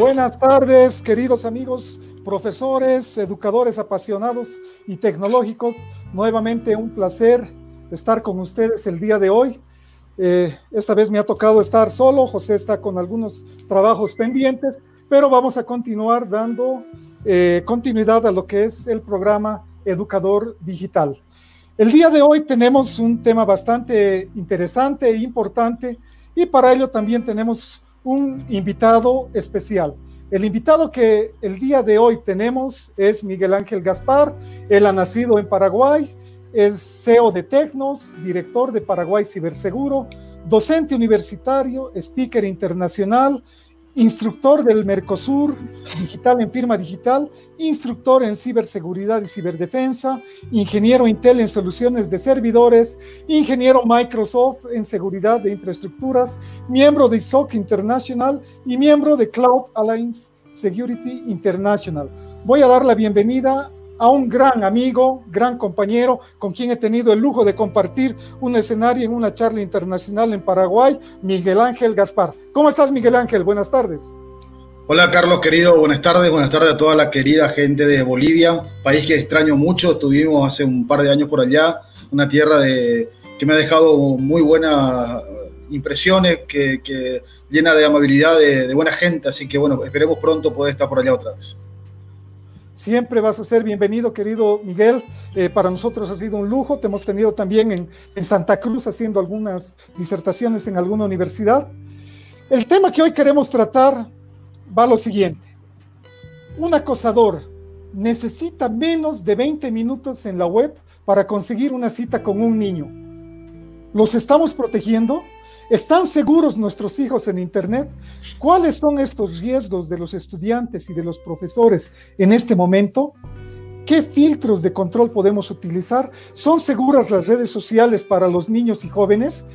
Buenas tardes, queridos amigos, profesores, educadores apasionados y tecnológicos. Nuevamente un placer estar con ustedes el día de hoy. Eh, esta vez me ha tocado estar solo, José está con algunos trabajos pendientes, pero vamos a continuar dando eh, continuidad a lo que es el programa Educador Digital. El día de hoy tenemos un tema bastante interesante e importante y para ello también tenemos un invitado especial. El invitado que el día de hoy tenemos es Miguel Ángel Gaspar. Él ha nacido en Paraguay, es CEO de Tecnos, director de Paraguay Ciberseguro, docente universitario, speaker internacional, instructor del Mercosur Digital en Firma Digital, instructor en ciberseguridad y ciberdefensa, ingeniero Intel en soluciones de servidores, ingeniero Microsoft en seguridad de infraestructuras, miembro de ISOC International y miembro de Cloud Alliance Security International. Voy a dar la bienvenida a un gran amigo, gran compañero, con quien he tenido el lujo de compartir un escenario en una charla internacional en Paraguay, Miguel Ángel Gaspar. ¿Cómo estás, Miguel Ángel? Buenas tardes. Hola Carlos, querido, buenas tardes, buenas tardes a toda la querida gente de Bolivia, país que extraño mucho, estuvimos hace un par de años por allá, una tierra que me ha dejado muy buenas impresiones, que, llena de amabilidad, de, de buena gente, así que bueno, esperemos pronto poder estar por allá otra vez. Siempre vas a ser bienvenido, querido Miguel. Eh, para nosotros ha sido un lujo. Te hemos tenido también en, en, Santa Cruz haciendo algunas disertaciones en alguna universidad. El tema que hoy queremos tratar va a lo siguiente. Un acosador necesita menos de 20 minutos en la web para conseguir una cita con un niño. ¿Los estamos protegiendo? ¿Están seguros nuestros hijos en Internet? ¿Cuáles son estos riesgos de los estudiantes y de los profesores en este momento? ¿Qué filtros de control podemos utilizar? ¿Son seguras las redes sociales para los niños y jóvenes?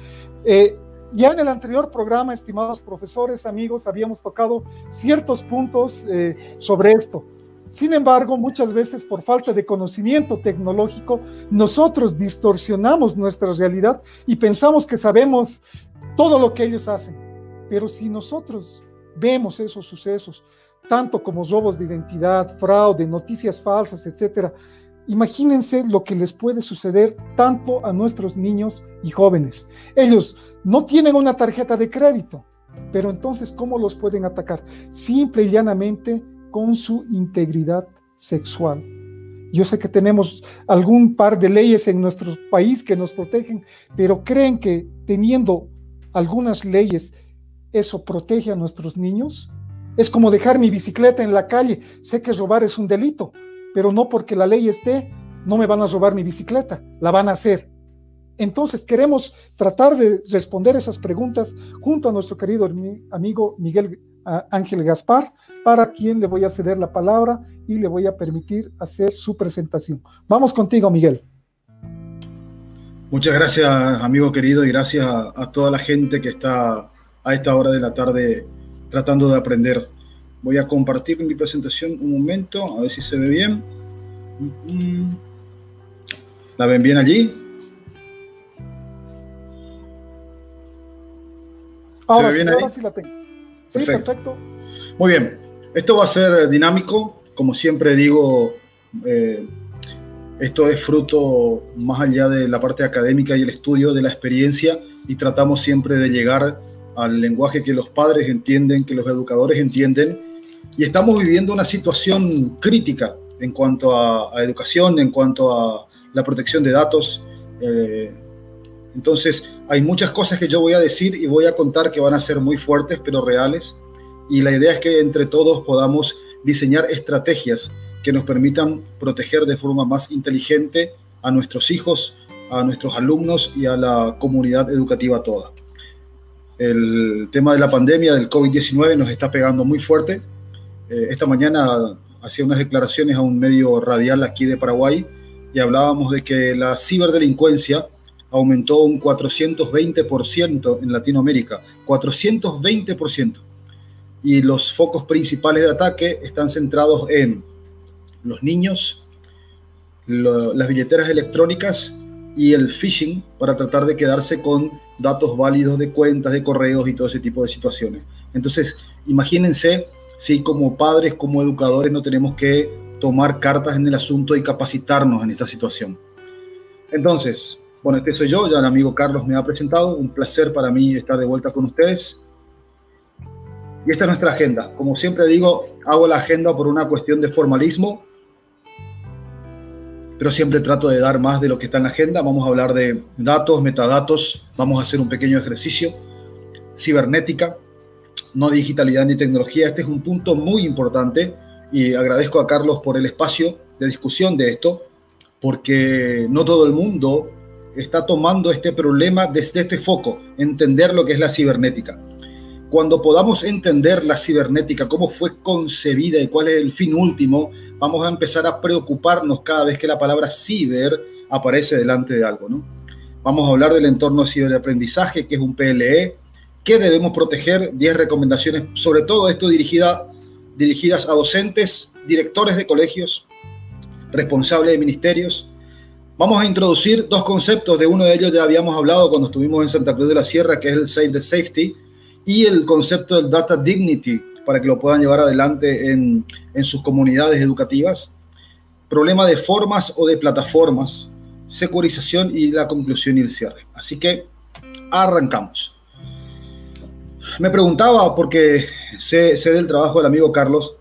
Eh, ya en el anterior programa, estimados profesores, amigos, habíamos tocado ciertos puntos eh, sobre esto. Sin embargo, muchas veces por falta de conocimiento tecnológico, nosotros distorsionamos nuestra realidad y pensamos que sabemos todo lo que ellos hacen. Pero si nosotros vemos esos sucesos, tanto como robos de identidad, fraude, noticias falsas, etcétera, imagínense lo que les puede suceder tanto a nuestros niños y jóvenes. Ellos no tienen una tarjeta de crédito, pero entonces, ¿cómo los pueden atacar? Simple y llanamente con su integridad sexual. Yo sé que tenemos algún par de leyes en nuestro país que nos protegen, pero creen que teniendo algunas leyes, eso protege a nuestros niños? Es como dejar mi bicicleta en la calle. Sé que robar es un delito, pero no porque la ley esté, no me van a robar mi bicicleta, la van a hacer. Entonces queremos tratar de responder esas preguntas junto a nuestro querido amigo Miguel Ángel Gaspar, para quien le voy a ceder la palabra y le voy a permitir hacer su presentación. Vamos contigo, Miguel. Muchas gracias, amigo querido, y gracias a, toda la gente que está a esta hora de la tarde tratando de aprender. Voy a compartir mi presentación un momento, a ver si se ve bien. ¿La ven bien allí? Ahora, sí, ahora sí la tengo. Sí, perfecto. Muy bien. Esto va a ser dinámico, como siempre digo. Eh, esto es fruto más allá de la parte académica y el estudio de la experiencia y tratamos siempre de llegar al lenguaje que los padres entienden, que los educadores entienden. Y estamos viviendo una situación crítica en cuanto a, educación, en cuanto a la protección de datos. Eh, entonces, hay muchas cosas que yo voy a decir y voy a contar que van a ser muy fuertes, pero reales. Y la idea es que entre todos podamos diseñar estrategias que nos permitan proteger de forma más inteligente a nuestros hijos, a nuestros alumnos y a la comunidad educativa toda. El tema de la pandemia del COVID-19 nos está pegando muy fuerte. Eh, esta mañana hacía unas declaraciones a un medio radial aquí de Paraguay y hablábamos de que la ciberdelincuencia aumentó un 420% en Latinoamérica, 420%. Y los focos principales de ataque están centrados en los niños, las billeteras electrónicas y el phishing para tratar de quedarse con datos válidos de cuentas, de correos y todo ese tipo de situaciones. Entonces, imagínense Sí, como padres, como educadores, no tenemos que tomar cartas en el asunto y capacitarnos en esta situación. Entonces, bueno, este soy yo, ya el amigo Carlos me ha presentado, un placer para mí estar de vuelta con ustedes. Y esta es nuestra agenda. Como siempre digo, hago la agenda por una cuestión de formalismo, pero siempre trato de dar más de lo que está en la agenda. Vamos a hablar de datos, metadatos, vamos a hacer un pequeño ejercicio, cibernética, no digitalidad ni tecnología. Este es un punto muy importante y agradezco a Carlos por el espacio de discusión de esto, porque no todo el mundo está tomando este problema desde este foco, entender lo que es la cibernética. Cuando podamos entender la cibernética, cómo fue concebida y cuál es el fin último, vamos a empezar a preocuparnos cada vez que la palabra ciber aparece delante de algo. ¿no? Vamos a hablar del entorno de ciberaprendizaje, que es un PLE, que debemos proteger, 10 recomendaciones, sobre todo esto dirigida, dirigidas a docentes, directores de colegios, responsables de ministerios, Vamos a introducir dos conceptos, de uno de ellos ya habíamos hablado cuando estuvimos en Santa Cruz de la Sierra, que es el Save the Safety, y el concepto del Data Dignity, para que lo puedan llevar adelante en, en sus comunidades educativas. Problema de formas o de plataformas, securización y la conclusión y el cierre. Así que arrancamos. Me preguntaba, porque sé, sé del trabajo del amigo Carlos,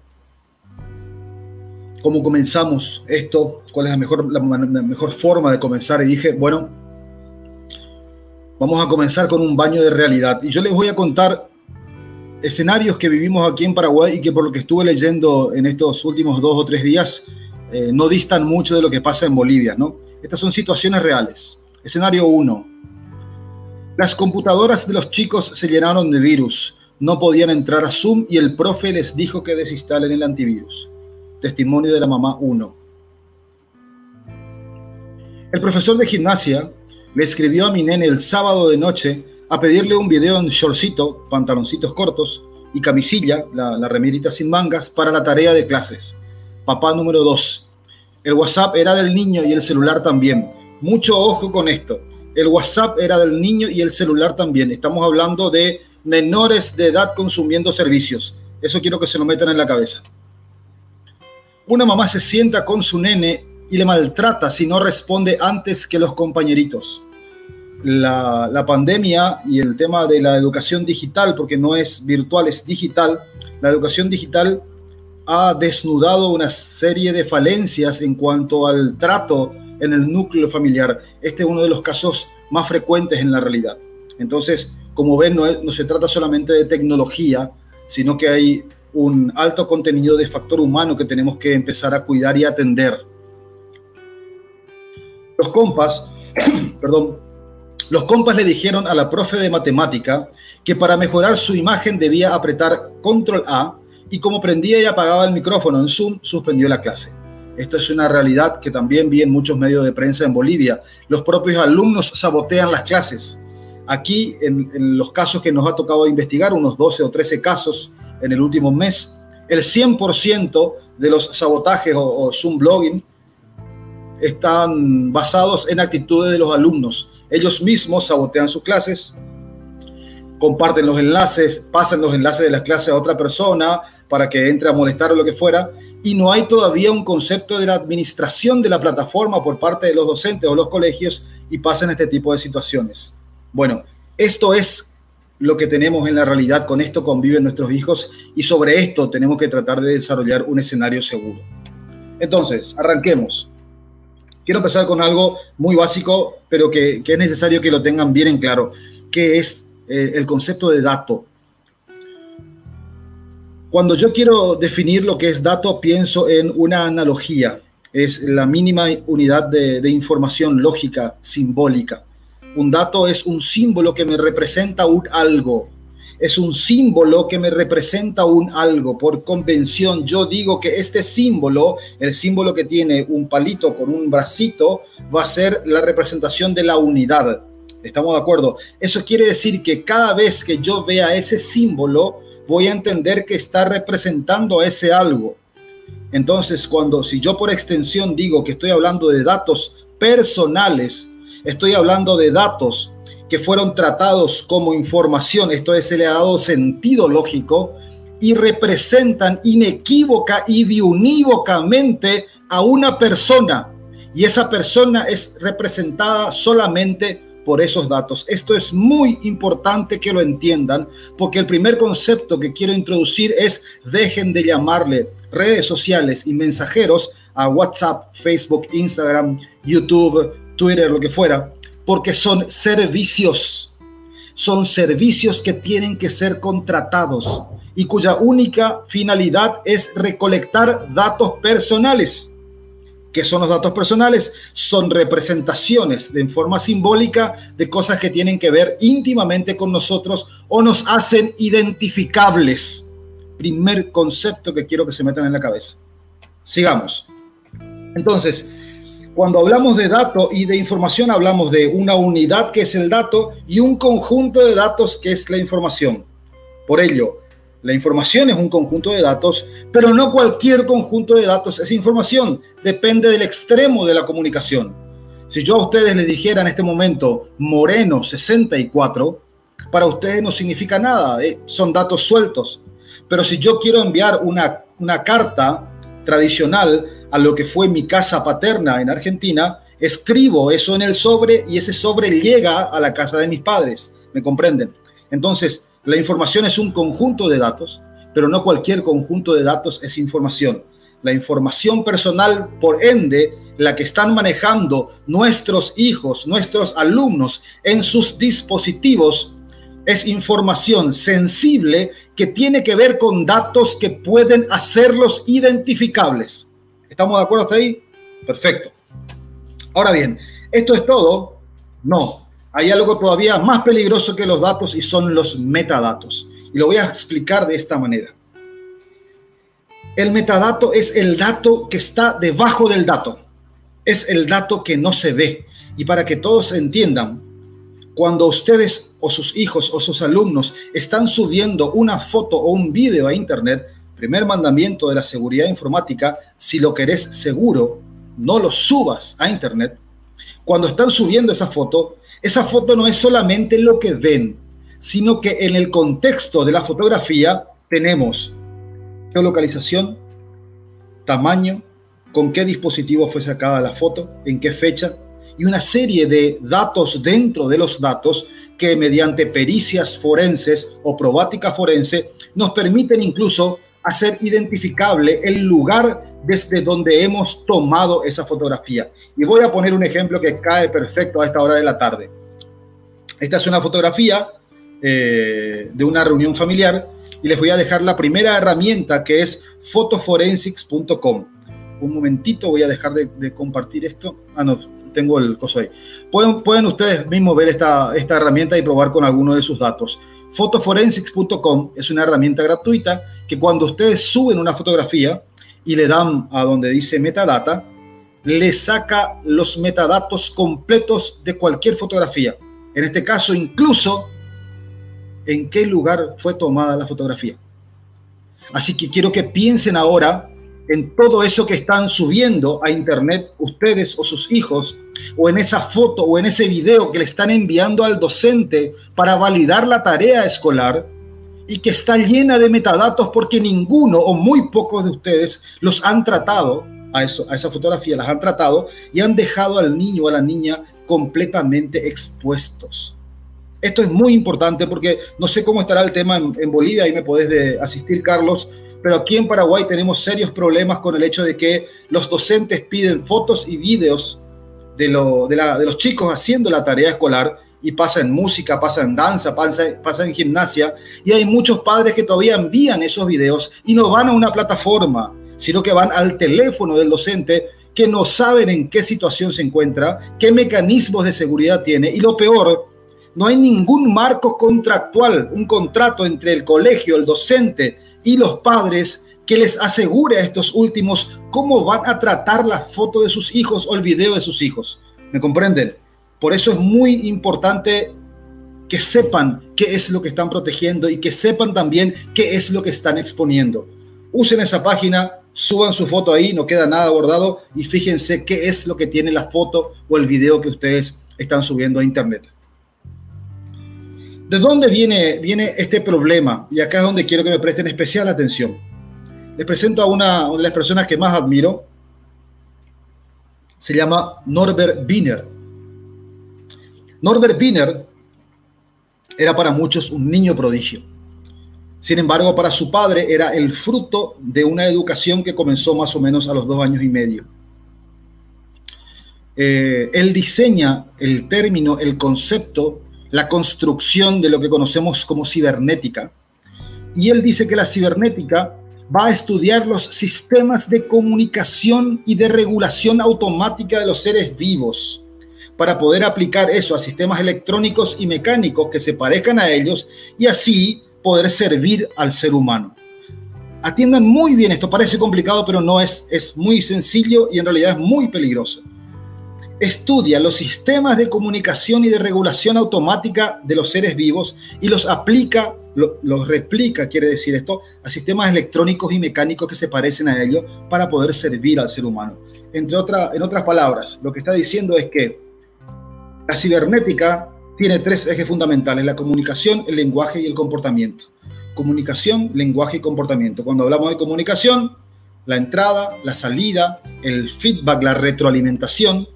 cómo comenzamos esto, cuál es la mejor, la, mejor forma de comenzar. Y dije, bueno, vamos a comenzar con un baño de realidad. Y yo les voy a contar escenarios que vivimos aquí en Paraguay y que por lo que estuve leyendo en estos últimos dos o tres días, eh, no distan mucho de lo que pasa en Bolivia, ¿no? Estas son situaciones reales. Escenario 1. Las computadoras de los chicos se llenaron de virus. No podían entrar a Zoom y el profe les dijo que desinstalen el antivirus. Testimonio de la mamá 1. El profesor de gimnasia le escribió a mi nene el sábado de noche a pedirle un video en shortcito, pantaloncitos cortos y camisilla, la, la remerita sin mangas, para la tarea de clases. Papá número 2. El WhatsApp era del niño y el celular también. Mucho ojo con esto. El WhatsApp era del niño y el celular también. Estamos hablando de menores de edad consumiendo servicios. Eso quiero que se lo metan en la cabeza. Una mamá se sienta con su nene y le maltrata si no responde antes que los compañeritos. La, pandemia y el tema de la educación digital, porque no es virtual, es digital, la educación digital ha desnudado una serie de falencias en cuanto al trato en el núcleo familiar. Este es uno de los casos más frecuentes en la realidad. Entonces, como ven, no, se trata solamente de tecnología, sino que hay un alto contenido de factor humano que tenemos que empezar a cuidar y atender. Los compas, perdón, los compas le dijeron a la profe de matemática que para mejorar su imagen debía apretar control A y como prendía y apagaba el micrófono en Zoom, suspendió la clase. Esto es una realidad que también vi en muchos medios de prensa en Bolivia. Los propios alumnos sabotean las clases. Aquí, en, los casos que nos ha tocado investigar, unos 12 o 13 casos, en el último mes. El 100% de los sabotajes o, Zoom blogging están basados en actitudes de los alumnos. Ellos mismos sabotean sus clases, comparten los enlaces, pasan los enlaces de las clases a otra persona para que entre a molestar o lo que fuera, y no hay todavía un concepto de la administración de la plataforma por parte de los docentes o los colegios y pasan este tipo de situaciones. Bueno, esto es lo que tenemos en la realidad, con esto conviven nuestros hijos y sobre esto tenemos que tratar de desarrollar un escenario seguro. Entonces, arranquemos. Quiero empezar con algo muy básico, pero que, es necesario que lo tengan bien en claro, que es eh, el concepto de dato. Cuando yo quiero definir lo que es dato, pienso en una analogía. Es la mínima unidad de información lógica, simbólica un dato es un símbolo que me representa un algo. Es un símbolo que me representa un algo. Por convención, yo digo que este símbolo, el símbolo que tiene un palito con un bracito, va a ser la representación de la unidad. ¿Estamos de acuerdo? Eso quiere decir que cada vez que yo vea ese símbolo, voy a entender que está representando ese algo. Entonces, cuando si yo por extensión digo que estoy hablando de datos personales, Estoy hablando de datos fueron tratados como información, esto es, se le ha dado sentido lógico y representan inequívoca y unívocamente a una persona y esa persona es representada solamente por esos datos. Esto es muy importante que lo entiendan porque el primer concepto que quiero introducir es dejen de llamarle redes sociales y mensajeros a WhatsApp, Facebook, Instagram, YouTube, Twitter, lo que fuera, porque son servicios. Son servicios que tienen que ser contratados y cuya única finalidad es recolectar datos personales. ¿Qué son los datos personales? Son representaciones de forma simbólica de cosas que tienen que ver íntimamente con nosotros o nos hacen identificables. Primer concepto que quiero que se metan en la cabeza. Sigamos. Entonces, cuando hablamos de dato y de información, hablamos de una unidad que es el dato y un conjunto de datos que es la información. Por ello, la información es un conjunto de datos, pero no cualquier conjunto de datos es información. Depende del extremo de la comunicación. Si yo a ustedes les dijera en este momento Moreno 64, para ustedes no significa nada, eh, son datos sueltos. Pero si yo quiero enviar una, una carta tradicional a lo que fue mi casa paterna en Argentina, escribo eso en el sobre y ese sobre llega a la casa de mis padres. ¿Me comprenden? Entonces, la información es un conjunto de datos, pero no cualquier conjunto de datos es información. La información personal, por ende, la que están manejando nuestros hijos, nuestros alumnos en sus dispositivos, es información sensible que tiene que ver con datos que pueden hacerlos identificables. ¿Estamos de acuerdo hasta ahí? Perfecto. Ahora bien, ¿esto es todo? No, hay algo todavía más peligroso que los datos y son los metadatos. Y lo voy a explicar de esta manera. El metadato es el dato que está debajo del dato. Es el dato que no se ve. Y para que todos entiendan, cuando ustedes o sus hijos o sus alumnos están subiendo una foto o un video a Internet, primer mandamiento de la seguridad informática, si lo querés seguro, no lo subas a Internet. Cuando están subiendo esa foto, esa foto no es solamente lo que ven, sino que en el contexto de la fotografía tenemos geolocalización, tamaño, con qué dispositivo fue sacada la foto, en qué fecha, y una serie de datos dentro de los datos que mediante pericias forenses o probática forense nos permiten incluso hacer identificable el lugar desde donde hemos tomado esa fotografía. Y voy a poner un ejemplo que cae perfecto a esta hora de la tarde. Esta es una fotografía eh, de una reunión familiar y les voy a dejar la primera herramienta que es fotoforensics.com. Un momentito, voy a dejar de, compartir esto. Ah, no, tengo el coso ahí. Pueden, ustedes mismos ver esta, esta herramienta y probar con alguno de sus datos. Fotoforensics.com es una herramienta gratuita que cuando ustedes suben una fotografía y le dan a donde dice metadata, le saca los metadatos completos de cualquier fotografía. En este caso, incluso en qué lugar fue tomada la fotografía. Así que quiero que piensen ahora en todo eso que están subiendo a internet ustedes o sus hijos, o en esa foto o en ese video que le están enviando al docente para validar la tarea escolar y que está llena de metadatos porque ninguno o muy pocos de ustedes los han tratado a, eso, a esa fotografía, las han tratado y han dejado al niño o a la niña completamente expuestos. Esto es muy importante porque no sé cómo estará el tema en, Bolivia, ahí me podés asistir, Carlos, pero aquí en Paraguay tenemos serios problemas con el hecho de que los docentes piden fotos y videos de, lo, de, los chicos haciendo la tarea escolar y pasa en música, pasa en danza, pasa, pasa en gimnasia, y hay muchos padres que todavía envían esos videos y no van a una plataforma, sino que van al teléfono del docente que no saben en qué situación se encuentra, qué mecanismos de seguridad tiene. Y lo peor, no hay ningún marco contractual, un contrato entre el colegio, el docente y los padres que les asegure a estos últimos cómo van a tratar la foto de sus hijos o el video de sus hijos. ¿Me comprenden? Por eso es muy importante que sepan qué es lo que están protegiendo y que sepan también qué es lo que están exponiendo. Usen esa página, suban su foto ahí, no queda nada bordado y fíjense qué es lo que tiene la foto o el video que ustedes están subiendo a internet. ¿De dónde viene, viene este problema? Y acá es donde quiero que me presten especial atención. Les presento a una, de las personas que más admiro. Se llama Norbert Wiener. Norbert Wiener era para muchos un niño prodigio. Sin embargo, para su padre era el fruto de una educación que comenzó más o menos a los dos años y medio. Eh, él diseña el término, el concepto, la construcción de lo que conocemos como cibernética. Y él dice que la cibernética va a estudiar los sistemas de comunicación y de regulación automática de los seres vivos para poder aplicar eso a sistemas electrónicos y mecánicos que se parezcan a ellos y así poder servir al ser humano. Atiendan muy bien, esto parece complicado, pero no es, es muy sencillo y en realidad es muy peligroso. Estudia los sistemas de comunicación y de regulación automática de los seres vivos y los aplica, los replica, quiere decir esto, a sistemas electrónicos y mecánicos que se parecen a ellos para poder servir al ser humano. Entre otras, en otras palabras, lo que está diciendo es que la cibernética tiene tres ejes fundamentales, la comunicación, el lenguaje y el comportamiento. Comunicación, lenguaje y comportamiento. Cuando hablamos de comunicación, la entrada, la salida, el feedback, la retroalimentación.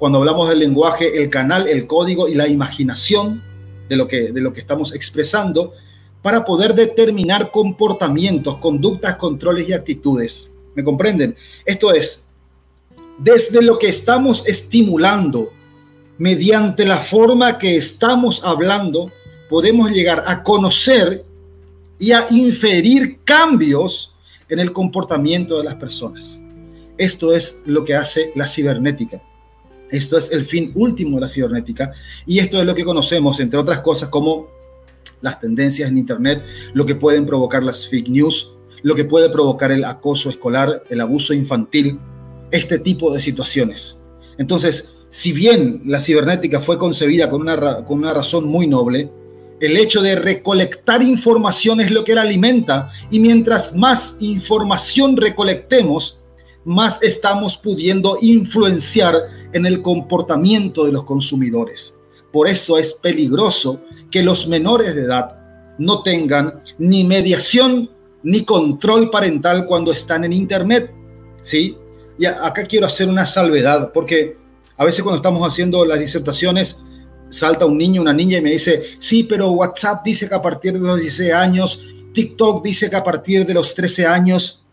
Cuando hablamos del lenguaje, el canal, el código y la imaginación de lo que, de lo que estamos expresando para poder determinar comportamientos, conductas, controles y actitudes. ¿Me comprenden? Esto es, desde lo que estamos estimulando, mediante la forma que estamos hablando, podemos llegar a conocer y a inferir cambios en el comportamiento de las personas. Esto es lo que hace la cibernética. Esto es el fin último de la cibernética y esto es lo que conocemos, entre otras cosas, como las tendencias en Internet, lo que pueden provocar las fake news, lo que puede provocar el acoso escolar, el abuso infantil, este tipo de situaciones. Entonces, si bien la cibernética fue concebida con una, con una razón muy noble, el hecho de recolectar información es lo que la alimenta y mientras más información recolectemos, más estamos pudiendo influenciar en el comportamiento de los consumidores. Por eso es peligroso que los menores de edad no tengan ni mediación ni control parental cuando están en Internet. ¿Sí? Y acá quiero hacer una salvedad porque a veces cuando estamos haciendo las disertaciones, salta un niño, una niña y me dice, sí, pero WhatsApp dice que a partir de los 16 años, TikTok dice que a partir de los 13 años,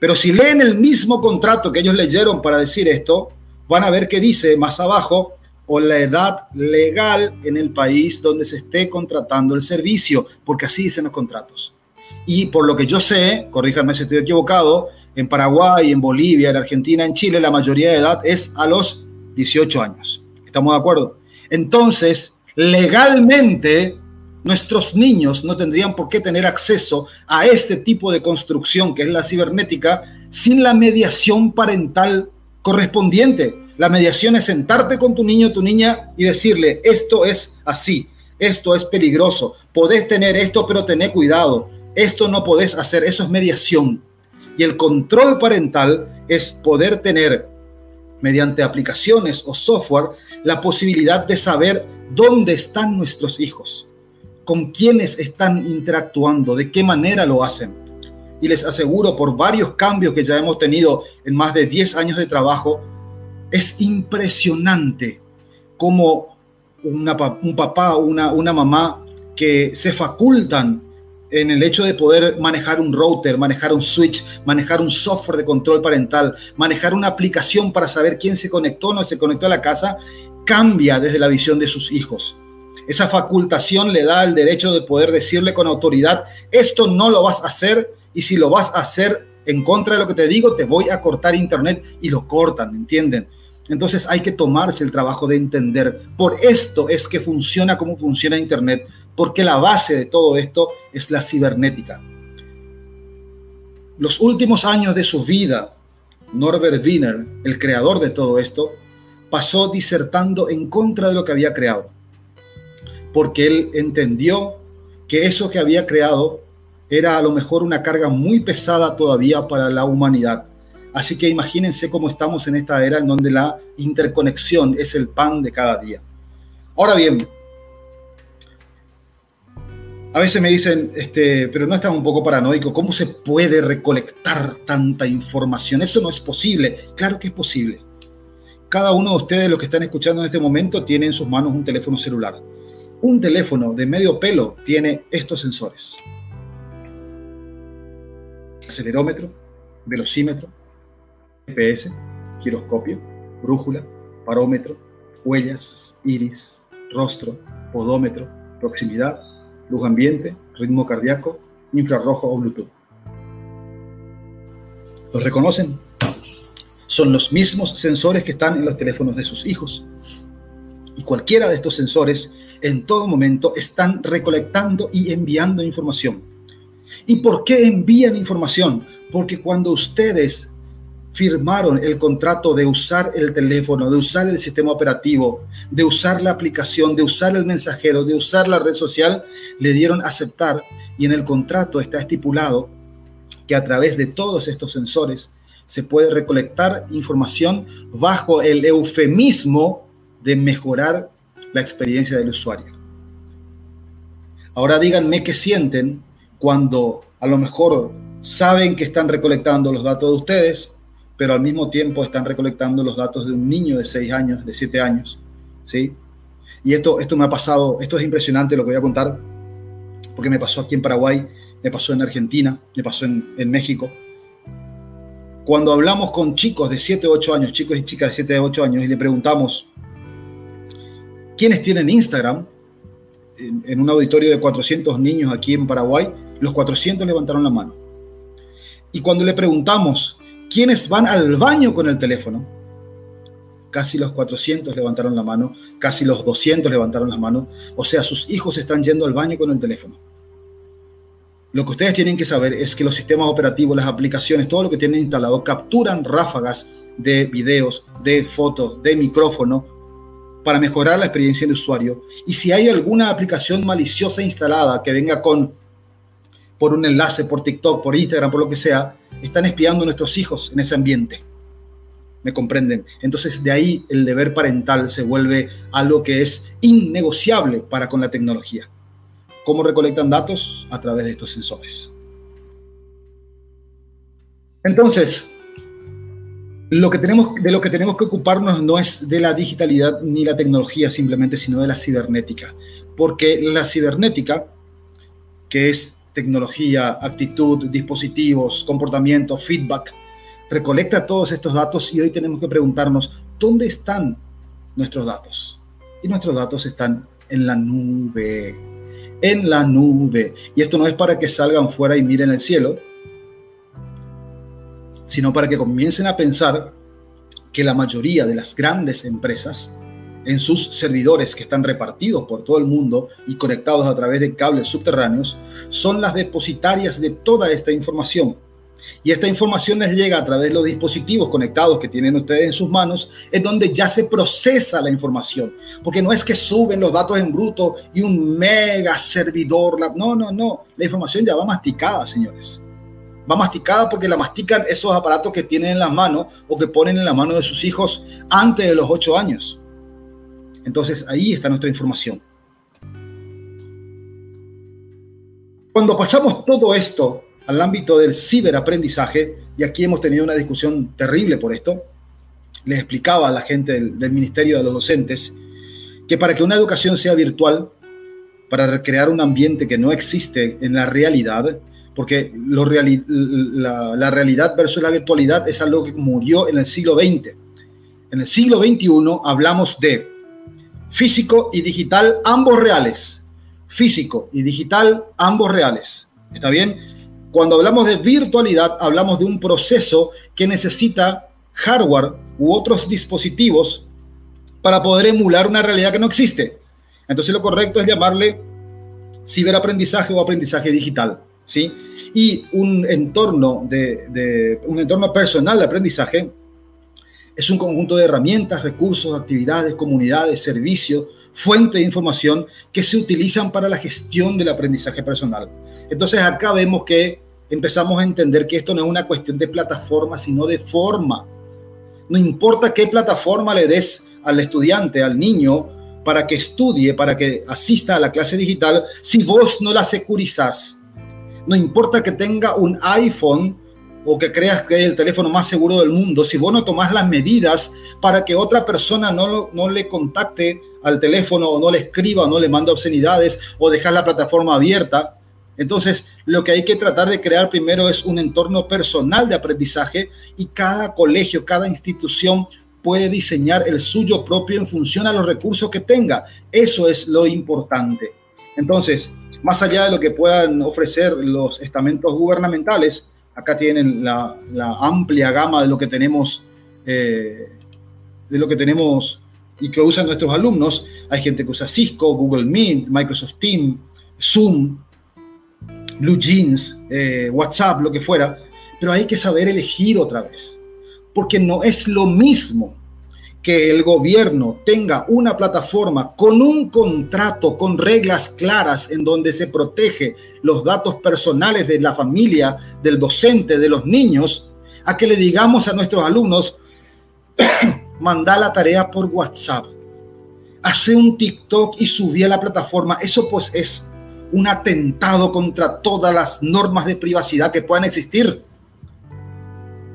pero si leen el mismo contrato que ellos leyeron para decir esto, van a ver que dice más abajo, o la edad legal en el país donde se esté contratando el servicio, porque así dicen los contratos. Y por lo que yo sé, corríjanme si estoy equivocado, en Paraguay, en Bolivia, en Argentina, en Chile, la mayoría de edad es a los 18 años. ¿Estamos de acuerdo? Entonces, legalmente, nuestros niños no tendrían por qué tener acceso a este tipo de construcción que es la cibernética sin la mediación parental correspondiente. La mediación es sentarte con tu niño o tu niña y decirle, esto es así, esto es peligroso, podés tener esto, pero tené cuidado, esto no podés hacer, eso es mediación. Y el control parental es poder tener mediante aplicaciones o software, la posibilidad de saber dónde están nuestros hijos, con quiénes están interactuando, de qué manera lo hacen. Y les aseguro, por varios cambios que ya hemos tenido en más de 10 años de trabajo, es impresionante cómo un papá o una, una mamá que se facultan en el hecho de poder manejar un router, manejar un switch, manejar un software de control parental, manejar una aplicación para saber quién se conectó o no se conectó a la casa, cambia desde la visión de sus hijos. Esa facultación le da el derecho de poder decirle con autoridad, esto no lo vas a hacer y si lo vas a hacer en contra de lo que te digo, te voy a cortar internet y lo cortan, ¿entienden? Entonces hay que tomarse el trabajo de entender. Por esto es que funciona como funciona Internet, porque la base de todo esto es la cibernética. Los últimos años de su vida, Norbert Wiener, el creador de todo esto, pasó disertando en contra de lo que había creado, porque él entendió que eso que había creado era a lo mejor una carga muy pesada todavía para la humanidad. Así que imagínense cómo estamos en esta era en donde la interconexión es el pan de cada día. Ahora bien, A veces me dicen, este, pero no estás un poco paranoico, ¿cómo se puede recolectar tanta información? Eso no es posible. Claro que es posible. Cada uno de ustedes, los que están escuchando en este momento, tiene en sus manos un teléfono celular. Un teléfono de medio pelo tiene estos sensores. Acelerómetro, velocímetro, GPS, giroscopio, brújula, parómetro, huellas, iris, rostro, podómetro, proximidad, luz ambiente, ritmo cardíaco, infrarrojo o Bluetooth. ¿Los reconocen? Son los mismos sensores que están en los teléfonos de sus hijos. Y cualquiera de estos sensores en todo momento están recolectando y enviando información. ¿Y por qué envían información? Porque cuando ustedes firmaron el contrato de usar el teléfono, de usar el sistema operativo, de usar la aplicación, de usar el mensajero, de usar la red social, le dieron aceptar y en el contrato está estipulado que a través de todos estos sensores se puede recolectar información bajo el eufemismo de mejorar la experiencia del usuario. Ahora díganme qué sienten cuando a lo mejor saben que están recolectando los datos de ustedes, pero al mismo tiempo están recolectando los datos de un niño de 6 años, de 7 años, ¿sí? Y esto, esto me ha pasado, esto es impresionante lo que voy a contar, porque me pasó aquí en Paraguay, me pasó en Argentina, me pasó en, en México. Cuando hablamos con chicos de 7, 8 años, chicos y chicas de 7, 8 años, y le preguntamos, ¿quiénes tienen Instagram? En, en un auditorio de 400 niños aquí en Paraguay, los 400 levantaron la mano. Y cuando le preguntamos, ¿Quiénes van al baño con el teléfono? Casi los 400 levantaron la mano, casi los 200 levantaron la mano. O sea, sus hijos están yendo al baño con el teléfono. Lo que ustedes tienen que saber es que los sistemas operativos, las aplicaciones, todo lo que tienen instalado, capturan ráfagas de videos, de fotos, de micrófono para mejorar la experiencia del usuario. Y si hay alguna aplicación maliciosa instalada que venga con por un enlace, por TikTok, por Instagram, por lo que sea, están espiando a nuestros hijos en ese ambiente. ¿Me comprenden? Entonces de ahí el deber parental se vuelve algo que es innegociable para con la tecnología. ¿Cómo recolectan datos? A través de estos sensores. Entonces, lo que tenemos, de lo que tenemos que ocuparnos no es de la digitalidad ni la tecnología simplemente, sino de la cibernética. Porque la cibernética, que es tecnología, actitud, dispositivos, comportamiento, feedback. Recolecta todos estos datos y hoy tenemos que preguntarnos, ¿dónde están nuestros datos? Y nuestros datos están en la nube, en la nube. Y esto no es para que salgan fuera y miren el cielo, sino para que comiencen a pensar que la mayoría de las grandes empresas en sus servidores que están repartidos por todo el mundo y conectados a través de cables subterráneos, son las depositarias de toda esta información. Y esta información les llega a través de los dispositivos conectados que tienen ustedes en sus manos, es donde ya se procesa la información. Porque no es que suben los datos en bruto y un mega servidor. No, no, no. La información ya va masticada, señores. Va masticada porque la mastican esos aparatos que tienen en las manos o que ponen en la mano de sus hijos antes de los ocho años. Entonces ahí está nuestra información. Cuando pasamos todo esto al ámbito del ciberaprendizaje, y aquí hemos tenido una discusión terrible por esto, les explicaba a la gente del, Ministerio de los Docentes que para que una educación sea virtual, para recrear un ambiente que no existe en la realidad, porque la, la, realidad versus la virtualidad es algo que murió en el siglo XX. En el siglo XXI hablamos de físico y digital, ambos reales. Físico y digital, ambos reales. ¿Está bien? Cuando hablamos de virtualidad, hablamos de un proceso que necesita hardware u otros dispositivos para poder emular una realidad que no existe. Entonces lo correcto es llamarle ciberaprendizaje o aprendizaje digital, Y un entorno de un entorno personal de aprendizaje es un conjunto de herramientas, recursos, actividades, comunidades, servicios, fuente de información que se utilizan para la gestión del aprendizaje personal. Entonces acá vemos que empezamos a entender que esto no es una cuestión de plataforma, sino de forma. No importa qué plataforma le des al estudiante, al niño, para que estudie, para que asista a la clase digital, si vos no la securizás? No importa que tenga un iPhone o que creas que es el teléfono más seguro del mundo, si vos no tomás las medidas para que otra persona no, no le contacte al teléfono o no le escriba o no le mande obscenidades o dejar la plataforma abierta, entonces, lo que hay que tratar de crear primero es un entorno personal de aprendizaje y cada colegio, cada institución puede diseñar el suyo propio en función a los recursos que tenga. Eso es lo importante. Entonces, más allá de lo que puedan ofrecer los estamentos gubernamentales, acá tienen la, amplia gama de lo que tenemos, eh, de lo que tenemos y que usan nuestros alumnos. Hay gente que usa Cisco, Google Meet, Microsoft Teams, Zoom, Blue Jeans, eh, WhatsApp, lo que fuera, pero hay que saber elegir otra vez, porque no es lo mismo que el gobierno tenga una plataforma con un contrato, con reglas claras en donde se protege los datos personales de la familia, del docente, de los niños, a que le digamos a nuestros alumnos, manda la tarea por WhatsApp, hace un TikTok y subí a la plataforma. Eso pues es un atentado contra todas las normas de privacidad que puedan existir.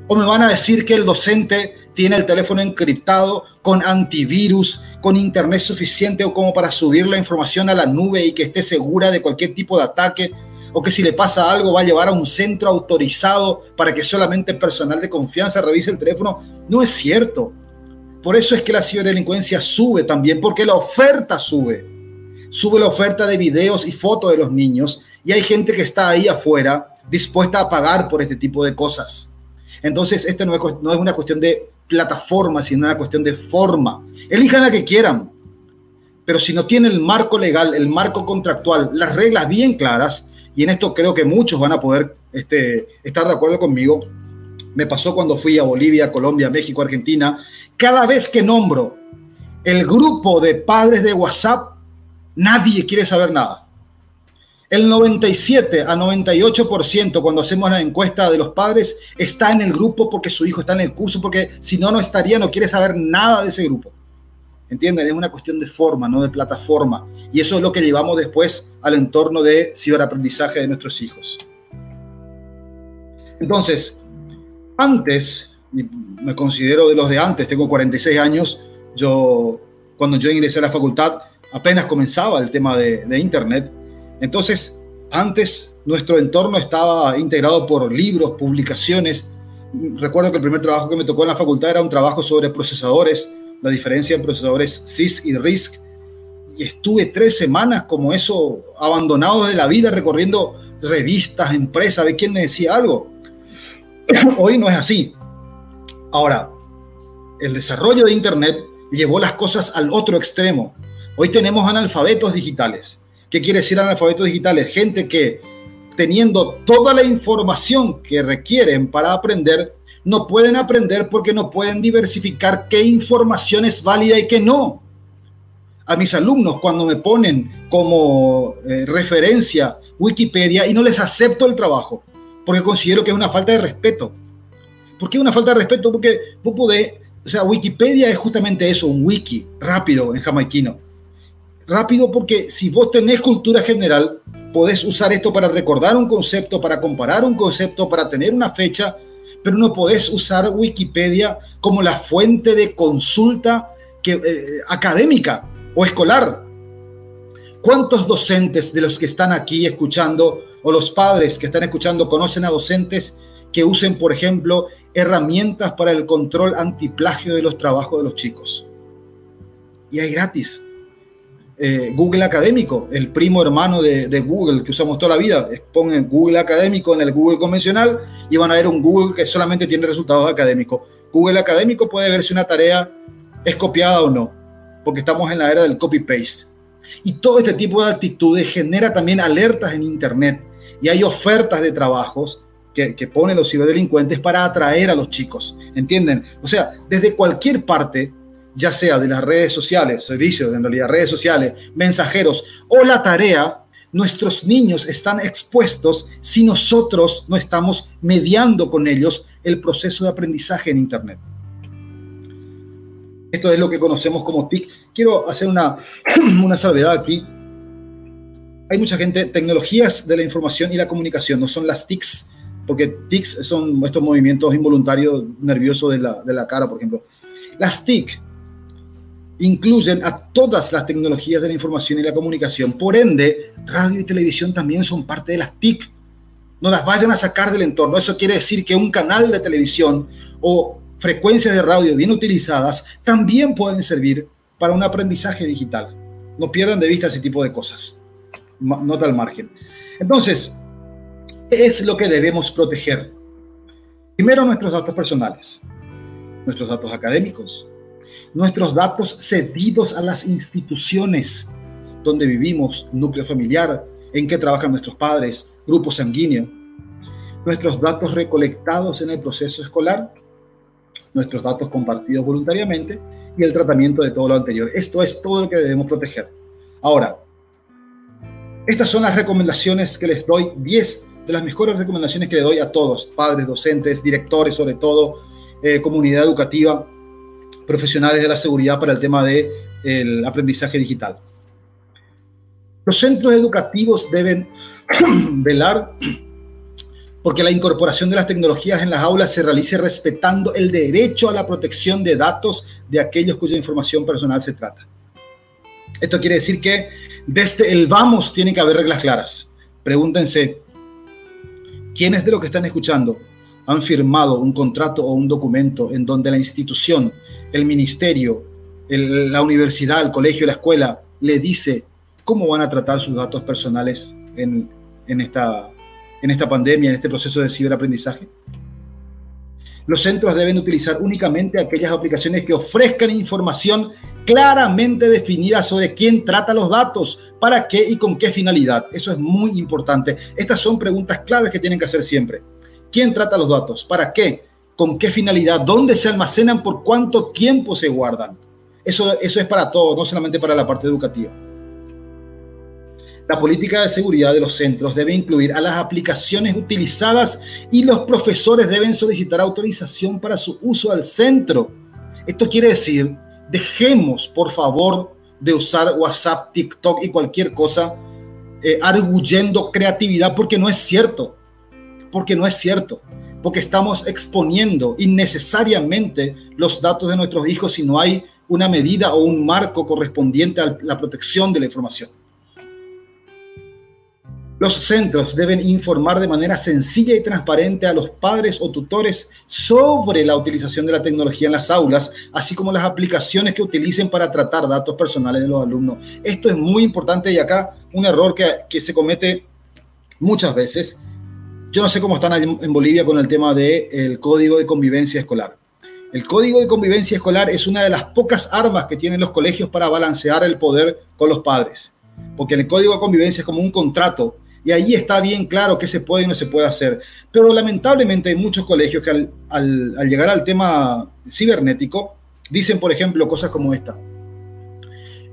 O me van a decir que el docente tiene el teléfono encriptado con antivirus, con internet suficiente o como para subir la información a la nube y que esté segura de cualquier tipo de ataque, o que si le pasa algo va a llevar a un centro autorizado para que solamente personal de confianza revise el teléfono. No es cierto. Por eso es que la ciberdelincuencia sube también, porque la oferta sube sube la oferta de videos y fotos de los niños y hay gente que está ahí afuera dispuesta a pagar por este tipo de cosas. Entonces, esto no es, no es una cuestión de plataforma, sino una cuestión de forma. Elijan la que quieran, pero si no tienen el marco legal, el marco contractual, las reglas bien claras, y en esto creo que muchos van a poder este, estar de acuerdo conmigo, me pasó cuando fui a Bolivia, Colombia, México, Argentina, cada vez que nombro el grupo de padres de WhatsApp, Nadie quiere saber nada. El 97 a 98% cuando hacemos la encuesta de los padres está en el grupo porque su hijo está en el curso, porque si no, no estaría, no quiere saber nada de ese grupo. ¿Entienden? Es una cuestión de forma, no de plataforma. Y eso es lo que llevamos después al entorno de ciberaprendizaje de nuestros hijos. Entonces, antes, me considero de los de antes, tengo 46 años, yo cuando yo ingresé a la facultad, apenas comenzaba el tema de, Internet. Entonces, antes nuestro entorno estaba integrado por libros, publicaciones. Recuerdo que el primer trabajo que me tocó en la facultad era un trabajo sobre procesadores, la diferencia en procesadores CIS y RISC. Y estuve tres semanas como eso, abandonado de la vida, recorriendo revistas, empresas, a ver quién me decía algo. Hoy no es así. Ahora, el desarrollo de Internet llevó las cosas al otro extremo. Hoy tenemos analfabetos digitales. ¿Qué quiere decir analfabetos digitales? Gente que teniendo toda la información que requieren para aprender, no pueden aprender porque no pueden diversificar qué información es válida y qué no. A mis alumnos cuando me ponen como eh, referencia Wikipedia y no les acepto el trabajo, porque considero que es una falta de respeto. ¿Por qué una falta de respeto? Porque vos podés, o sea, Wikipedia es justamente eso, un wiki rápido en jamaiquino rápido porque si vos tenés cultura general, podés usar esto para recordar un concepto, para comparar un concepto, para tener una fecha, pero no podés usar Wikipedia como la fuente de consulta que, eh, académica o escolar. ¿Cuántos docentes de los que están aquí escuchando o los padres que están escuchando conocen a docentes que usen, por ejemplo, herramientas para el control antiplagio de los trabajos de los chicos? Y hay gratis eh, Google Académico, el primo hermano de, Google que usamos toda la vida. Pongan Google Académico en el Google convencional y van a ver un Google que solamente tiene resultados académicos. Google Académico puede ver si una tarea es copiada o no, porque estamos en la era del copy-paste. Y todo este tipo de actitudes genera también alertas en Internet y hay ofertas de trabajos que, que ponen los ciberdelincuentes para atraer a los chicos. ¿Entienden? O sea, desde cualquier parte ya sea de las redes sociales, servicios, en realidad redes sociales, mensajeros o la tarea, nuestros niños están expuestos si nosotros no estamos mediando con ellos el proceso de aprendizaje en Internet. Esto es lo que conocemos como TIC. Quiero hacer una, una salvedad aquí. Hay mucha gente, tecnologías de la información y la comunicación, no son las TICs, porque TICs son estos movimientos involuntarios nerviosos de la, de la cara, por ejemplo. Las TIC incluyen a todas las tecnologías de la información y la comunicación. Por ende, radio y televisión también son parte de las TIC. No las vayan a sacar del entorno. Eso quiere decir que un canal de televisión o frecuencias de radio bien utilizadas también pueden servir para un aprendizaje digital. No pierdan de vista ese tipo de cosas. Nota al margen. Entonces, ¿qué es lo que debemos proteger? Primero, nuestros datos personales, nuestros datos académicos, nuestros datos cedidos a las instituciones donde vivimos, núcleo familiar, en que trabajan nuestros padres, grupo sanguíneo, nuestros datos recolectados en el proceso escolar, nuestros datos compartidos voluntariamente y el tratamiento de todo lo anterior. Esto es todo lo que debemos proteger. Ahora, estas son las recomendaciones que les doy, 10 de las mejores recomendaciones que le doy a todos, padres, docentes, directores sobre todo, eh, comunidad educativa, profesionales de la seguridad para el tema del el aprendizaje digital. Los centros educativos deben velar porque la incorporación de las tecnologías en las aulas se realice respetando el derecho a la protección de datos de aquellos cuya información personal se trata. Esto quiere decir que desde el vamos tiene que haber reglas claras. Pregúntense, ¿quiénes de los que están escuchando han firmado un contrato o un documento en donde la institución, el ministerio, la universidad, el colegio, la escuela, le dice cómo van a tratar sus datos personales en, esta, en esta pandemia, en este proceso de ciberaprendizaje? Los centros deben utilizar únicamente aquellas aplicaciones que ofrezcan información claramente definida sobre quién trata los datos, para qué y con qué finalidad. Eso es muy importante. Estas son preguntas claves que tienen que hacer siempre. ¿Quién trata los datos? ¿Para qué? ¿Con qué finalidad? ¿Dónde se almacenan? ¿Por cuánto tiempo se guardan? Eso, eso es para todo, no solamente para la parte educativa. La política de seguridad de los centros debe incluir a las aplicaciones utilizadas y los profesores deben solicitar autorización para su uso al centro. Esto quiere decir, dejemos por favor de usar WhatsApp, TikTok y cualquier cosa eh, arguyendo creatividad porque no es cierto, porque no es cierto, porque estamos exponiendo innecesariamente los datos de nuestros hijos si no hay una medida o un marco correspondiente a la protección de la información. Los centros deben informar de manera sencilla y transparente a los padres o tutores sobre la utilización de la tecnología en las aulas, así como las aplicaciones que utilicen para tratar datos personales de los alumnos. Esto es muy importante y acá un error que, se comete muchas veces. Yo no sé cómo están en Bolivia con el tema del código de convivencia escolar. El código de convivencia escolar es una de las pocas armas que tienen los colegios para balancear el poder con los padres. Porque el código de convivencia es como un contrato y ahí está bien claro qué se puede y no se puede hacer. Pero lamentablemente hay muchos colegios que al, llegar al tema cibernético dicen, por ejemplo, cosas como esta.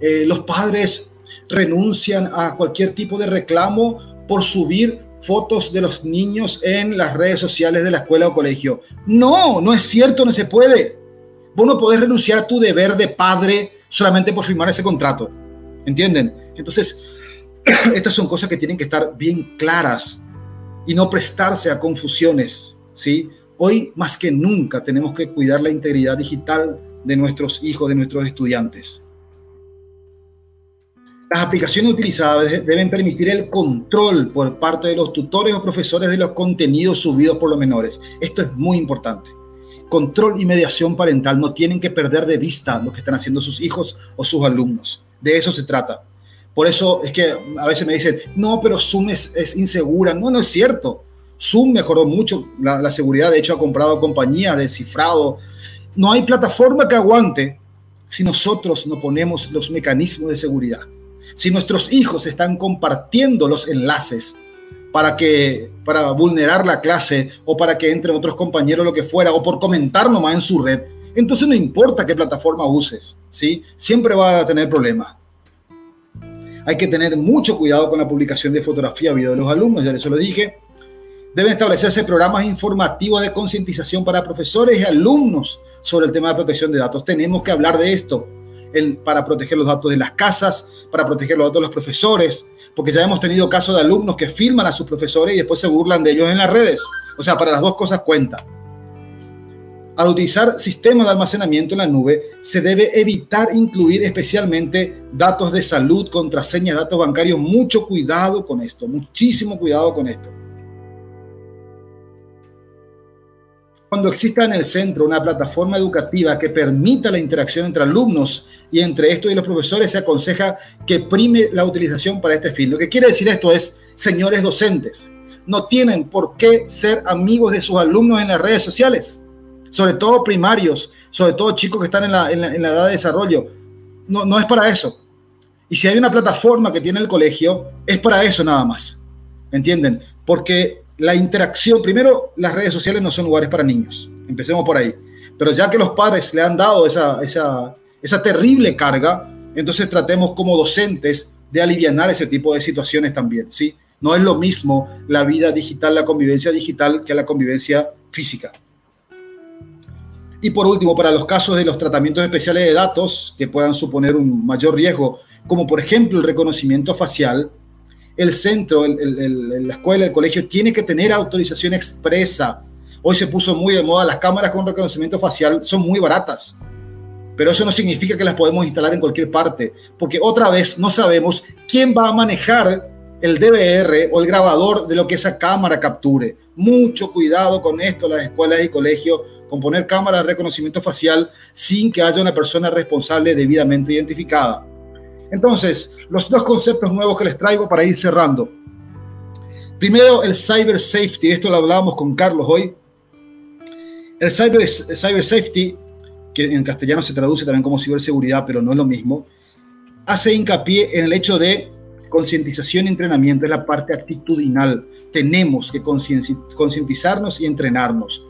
Eh, los padres renuncian a cualquier tipo de reclamo por subir fotos de los niños en las redes sociales de la escuela o colegio. No, no es cierto, no se puede. Vos no podés renunciar a tu deber de padre solamente por firmar ese contrato. ¿Entienden? Entonces, estas son cosas que tienen que estar bien claras y no prestarse a confusiones, ¿sí? Hoy más que nunca tenemos que cuidar la integridad digital de nuestros hijos, de nuestros estudiantes. Las aplicaciones utilizadas deben permitir el control por parte de los tutores o profesores de los contenidos subidos por los menores. Esto es muy importante. Control y mediación parental no tienen que perder de vista lo que están haciendo sus hijos o sus alumnos. De eso se trata. Por eso es que a veces me dicen, no, pero Zoom es, insegura. No, no es cierto. Zoom mejoró mucho la, seguridad. De hecho, ha comprado compañías de cifrado. No hay plataforma que aguante si nosotros no ponemos los mecanismos de seguridad. Si nuestros hijos están compartiendo los enlaces para que para vulnerar la clase o para que entren otros compañeros lo que fuera o por comentar nomás en su red, entonces no importa qué plataforma uses, ¿sí? Siempre va a tener problemas. Hay que tener mucho cuidado con la publicación de fotografía, video de los alumnos, ya eso lo dije. Deben establecerse programas informativos de concientización para profesores y alumnos sobre el tema de protección de datos. Tenemos que hablar de esto para proteger los datos de las casas, para proteger los datos de los profesores, porque ya hemos tenido casos de alumnos que filman a sus profesores y después se burlan de ellos en las redes. O sea, para las dos cosas cuenta. Al utilizar sistemas de almacenamiento en la nube, se debe evitar incluir especialmente datos de salud, contraseñas, datos bancarios. Mucho cuidado con esto, muchísimo cuidado con esto. Cuando exista en el centro una plataforma educativa que permita la interacción entre alumnos y entre estos y los profesores, se aconseja que prime la utilización para este fin. Lo que quiere decir esto es, señores docentes, no tienen por qué ser amigos de sus alumnos en las redes sociales, sobre todo primarios, sobre todo chicos que están en la, edad de desarrollo. No, no es para eso. Y si hay una plataforma que tiene el colegio, es para eso nada más. ¿Entienden? Porque la interacción, primero, las redes sociales no son lugares para niños, empecemos por ahí, pero ya que los padres le han dado esa, terrible carga, entonces tratemos como docentes de aliviar ese tipo de situaciones también, ¿sí? No es lo mismo la vida digital, la convivencia digital que la convivencia física. Y por último, para los casos de los tratamientos especiales de datos que puedan suponer un mayor riesgo, como por ejemplo el reconocimiento facial, el centro, la escuela, el colegio tiene que tener autorización expresa. Hoy se puso muy de moda las cámaras con reconocimiento facial, son muy baratas. Pero eso no significa que las podemos instalar en cualquier parte, porque otra vez no sabemos quién va a manejar el DVR o el grabador de lo que esa cámara capture. Mucho cuidado con esto, las escuelas y colegios, con poner cámaras de reconocimiento facial sin que haya una persona responsable debidamente identificada. Entonces, los dos conceptos nuevos que les traigo para ir cerrando. Primero, el cyber safety. Esto lo hablábamos con Carlos hoy. El cyber, cyber safety, que en castellano se traduce también como ciberseguridad, pero no es lo mismo, hace hincapié en el hecho de concientización y entrenamiento, es la parte actitudinal. Tenemos que concientizarnos y entrenarnos.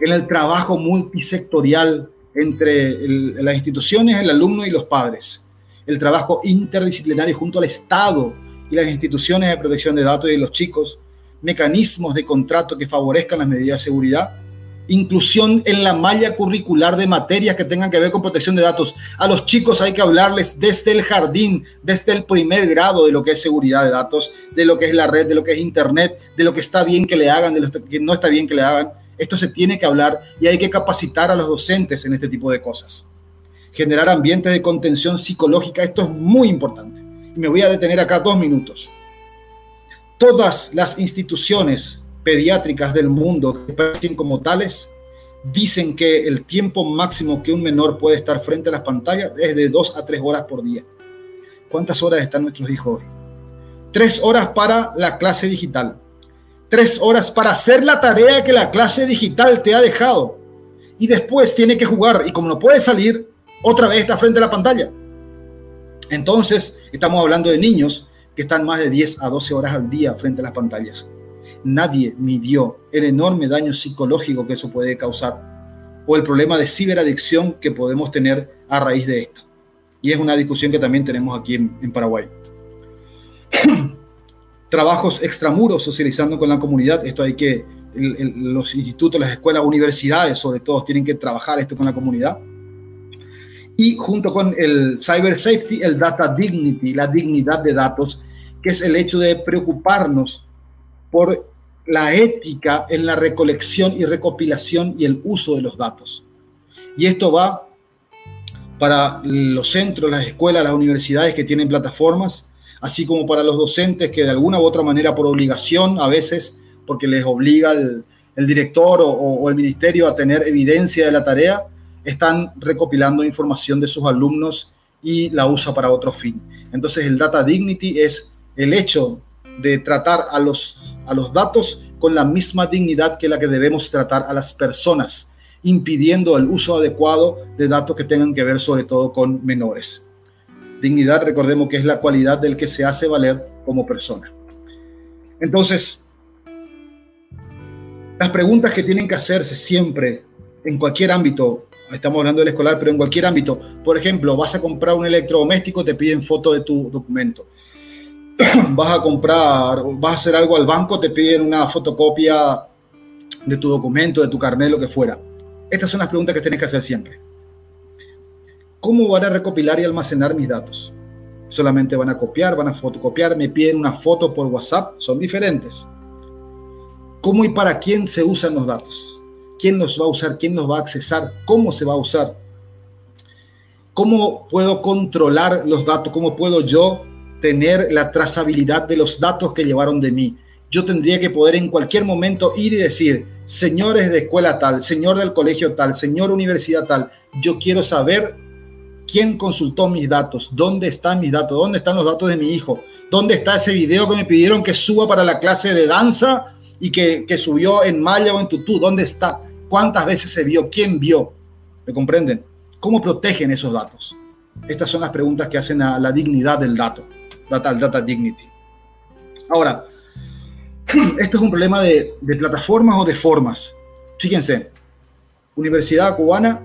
En el trabajo multisectorial entre las instituciones, el alumno y los padres el trabajo interdisciplinario junto al Estado y las instituciones de protección de datos de los chicos, mecanismos de contrato que favorezcan las medidas de seguridad, inclusión en la malla curricular de materias que tengan que ver con protección de datos. A los chicos hay que hablarles desde el jardín, desde el primer grado de lo que es seguridad de datos, de lo que es la red, de lo que es Internet, de lo que está bien que le hagan, de lo que no está bien que le hagan. Esto se tiene que hablar y hay que capacitar a los docentes en este tipo de cosas generar ambientes de contención psicológica. Esto es muy importante. Me voy a detener acá dos minutos. Todas las instituciones pediátricas del mundo que parecen como tales dicen que el tiempo máximo que un menor puede estar frente a las pantallas es de dos a tres horas por día. ¿Cuántas horas están nuestros hijos hoy? Tres horas para la clase digital. Tres horas para hacer la tarea que la clase digital te ha dejado. Y después tiene que jugar. Y como no puede salir, otra vez está frente a la pantalla. Entonces, estamos hablando de niños que están más de 10 a 12 horas al día frente a las pantallas. Nadie midió el enorme daño psicológico que eso puede causar o el problema de ciberadicción que podemos tener a raíz de esto. Y es una discusión que también tenemos aquí en, Paraguay. Trabajos extramuros socializando con la comunidad. Esto hay que, los institutos, las escuelas, universidades sobre todo, tienen que trabajar esto con la comunidad y junto con el cyber safety, el data dignity, la dignidad de datos, que es el hecho de preocuparnos por la ética en la recolección y recopilación y el uso de los datos. Y esto va para los centros, las escuelas, las universidades que tienen plataformas, así como para los docentes que de alguna u otra manera por obligación, a veces porque les obliga el, director o el ministerio a tener evidencia de la tarea, están recopilando información de sus alumnos y la usa para otro fin. Entonces el data dignity es el hecho de tratar a los, a los datos con la misma dignidad que la que debemos tratar a las personas, impidiendo el uso adecuado de datos que tengan que ver sobre todo con menores. Dignidad, recordemos que es la cualidad del que se hace valer como persona. Entonces, las preguntas que tienen que hacerse siempre en cualquier ámbito estamos hablando del escolar, pero en cualquier ámbito. Por ejemplo, vas a comprar un electrodoméstico, te piden foto de tu documento. vas a comprar, vas a hacer algo al banco, te piden una fotocopia de tu documento, de tu carnet, lo que fuera. Estas son las preguntas que tienes que hacer siempre. ¿Cómo van a recopilar y almacenar mis datos? Solamente van a copiar, van a fotocopiar, me piden una foto por WhatsApp, son diferentes. ¿Cómo y para quién se usan los datos? ¿Quién los va a usar? ¿Quién los va a accesar? ¿Cómo se va a usar? ¿Cómo puedo controlar los datos? ¿Cómo puedo yo tener la trazabilidad de los datos que llevaron de mí? Yo tendría que poder en cualquier momento ir y decir, señores de escuela tal, señor del colegio tal, señor universidad tal, yo quiero saber quién consultó mis datos, dónde están mis datos, dónde están los datos de mi hijo, dónde está ese video que me pidieron que suba para la clase de danza y que, subió en Maya o en Tutú, ¿dónde está? ¿Cuántas veces se vio? ¿Quién vio? ¿Me comprenden? ¿Cómo protegen esos datos? Estas son las preguntas que hacen a la dignidad del dato, data, data dignity. Ahora, esto es un problema de, plataformas o de formas. Fíjense, Universidad Cubana,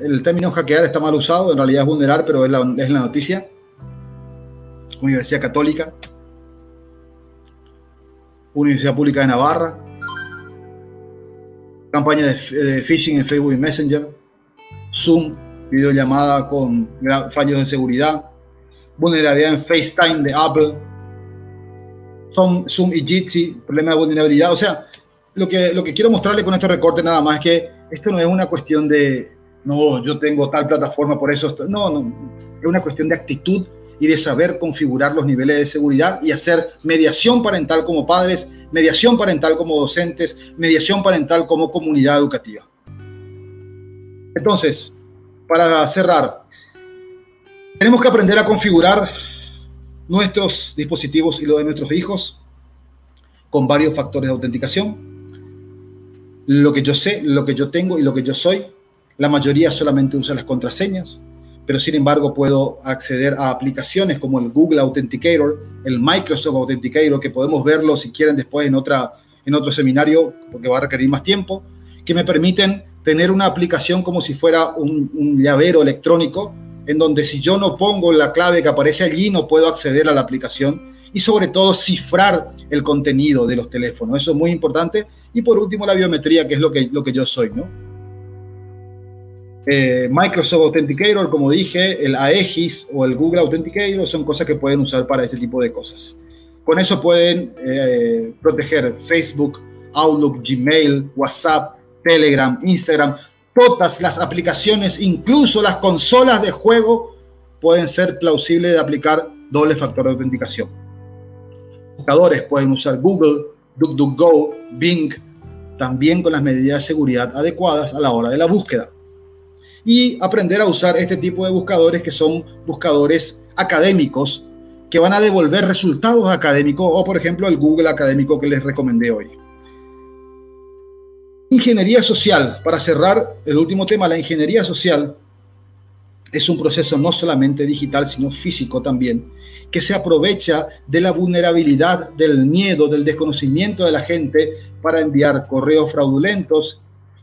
el término hackear está mal usado, en realidad es vulnerar, pero es la, es la noticia. Universidad Católica, Universidad Pública de Navarra, campaña de, phishing en Facebook y Messenger, Zoom, videollamada con fallos de seguridad, vulnerabilidad en FaceTime de Apple, Zoom, y Jitsi, problema de vulnerabilidad. O sea, lo que, lo que quiero mostrarle con este recorte nada más es que esto no es una cuestión de, no, yo tengo tal plataforma, por eso, no, no, es una cuestión de actitud y de saber configurar los niveles de seguridad y hacer mediación parental como padres, mediación parental como docentes, mediación parental como comunidad educativa. Entonces, para cerrar, tenemos que aprender a configurar nuestros dispositivos y los de nuestros hijos con varios factores de autenticación. Lo que yo sé, lo que yo tengo y lo que yo soy. La mayoría solamente usa las contraseñas pero sin embargo puedo acceder a aplicaciones como el Google Authenticator, el Microsoft Authenticator, que podemos verlo si quieren después en, otra, en otro seminario, porque va a requerir más tiempo, que me permiten tener una aplicación como si fuera un, llavero electrónico, en donde si yo no pongo la clave que aparece allí, no puedo acceder a la aplicación y sobre todo cifrar el contenido de los teléfonos. Eso es muy importante. Y por último, la biometría, que es lo que, lo que yo soy, ¿no? Eh, Microsoft Authenticator, como dije, el Aegis o el Google Authenticator son cosas que pueden usar para este tipo de cosas. Con eso pueden eh, proteger Facebook, Outlook, Gmail, WhatsApp, Telegram, Instagram, todas las aplicaciones, incluso las consolas de juego, pueden ser plausibles de aplicar doble factor de autenticación. Buscadores pueden usar Google, DuckDuckGo, Bing, también con las medidas de seguridad adecuadas a la hora de la búsqueda y aprender a usar este tipo de buscadores que son buscadores académicos que van a devolver resultados académicos o por ejemplo el Google académico que les recomendé hoy. Ingeniería social, para cerrar el último tema, la ingeniería social es un proceso no solamente digital, sino físico también, que se aprovecha de la vulnerabilidad, del miedo, del desconocimiento de la gente para enviar correos fraudulentos,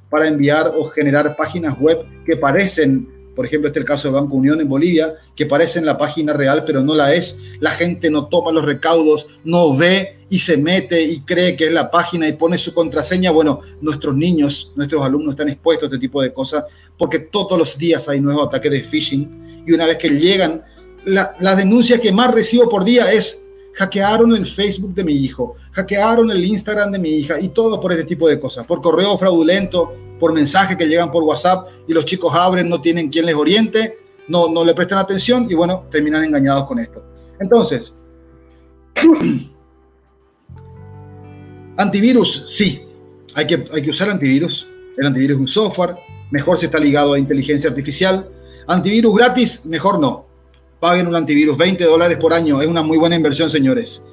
para enviar o generar páginas web que parecen, por ejemplo, este es el caso de Banco Unión en Bolivia, que parecen la página real, pero no la es. La gente no toma los recaudos, no ve y se mete y cree que es la página y pone su contraseña. Bueno, nuestros niños, nuestros alumnos están expuestos a este tipo de cosas porque todos los días hay nuevos ataques de phishing y una vez que llegan, la, la denuncia que más recibo por día es hackearon el Facebook de mi hijo, hackearon el Instagram de mi hija y todo por este tipo de cosas, por correo fraudulento, por mensajes que llegan por WhatsApp y los chicos abren, no tienen quien les oriente, no, no le prestan atención y bueno, terminan engañados con esto. Entonces, antivirus, sí, hay que, hay que usar antivirus. El antivirus es un software, mejor si está ligado a inteligencia artificial. Antivirus gratis, mejor no paguen un antivirus, 20 dólares por año, es una muy buena inversión, señores.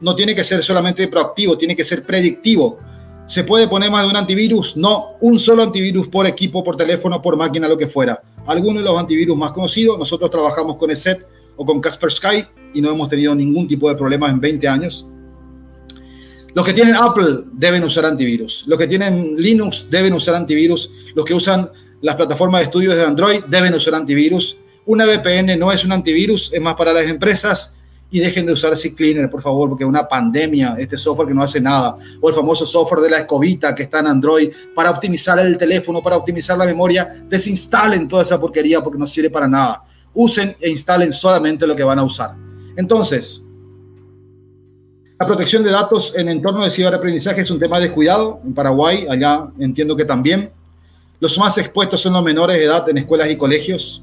No tiene que ser solamente proactivo, tiene que ser predictivo. ¿Se puede poner más de un antivirus? No, un solo antivirus por equipo, por teléfono, por máquina, lo que fuera. Algunos de los antivirus más conocidos, nosotros trabajamos con ESET o con Casper Sky y no hemos tenido ningún tipo de problemas en 20 años. Los que tienen Apple deben usar antivirus. Los que tienen Linux deben usar antivirus. Los que usan las plataformas de estudios de Android deben usar antivirus una VPN no es un antivirus, es más para las empresas y dejen de usar CCleaner, por favor, porque es una pandemia, este software que no hace nada, o el famoso software de la escobita que está en Android para optimizar el teléfono, para optimizar la memoria, desinstalen toda esa porquería porque no sirve para nada. Usen e instalen solamente lo que van a usar. Entonces, la protección de datos en entorno de ciberaprendizaje es un tema de cuidado. En Paraguay, allá entiendo que también. Los más expuestos son los menores de edad en escuelas y colegios.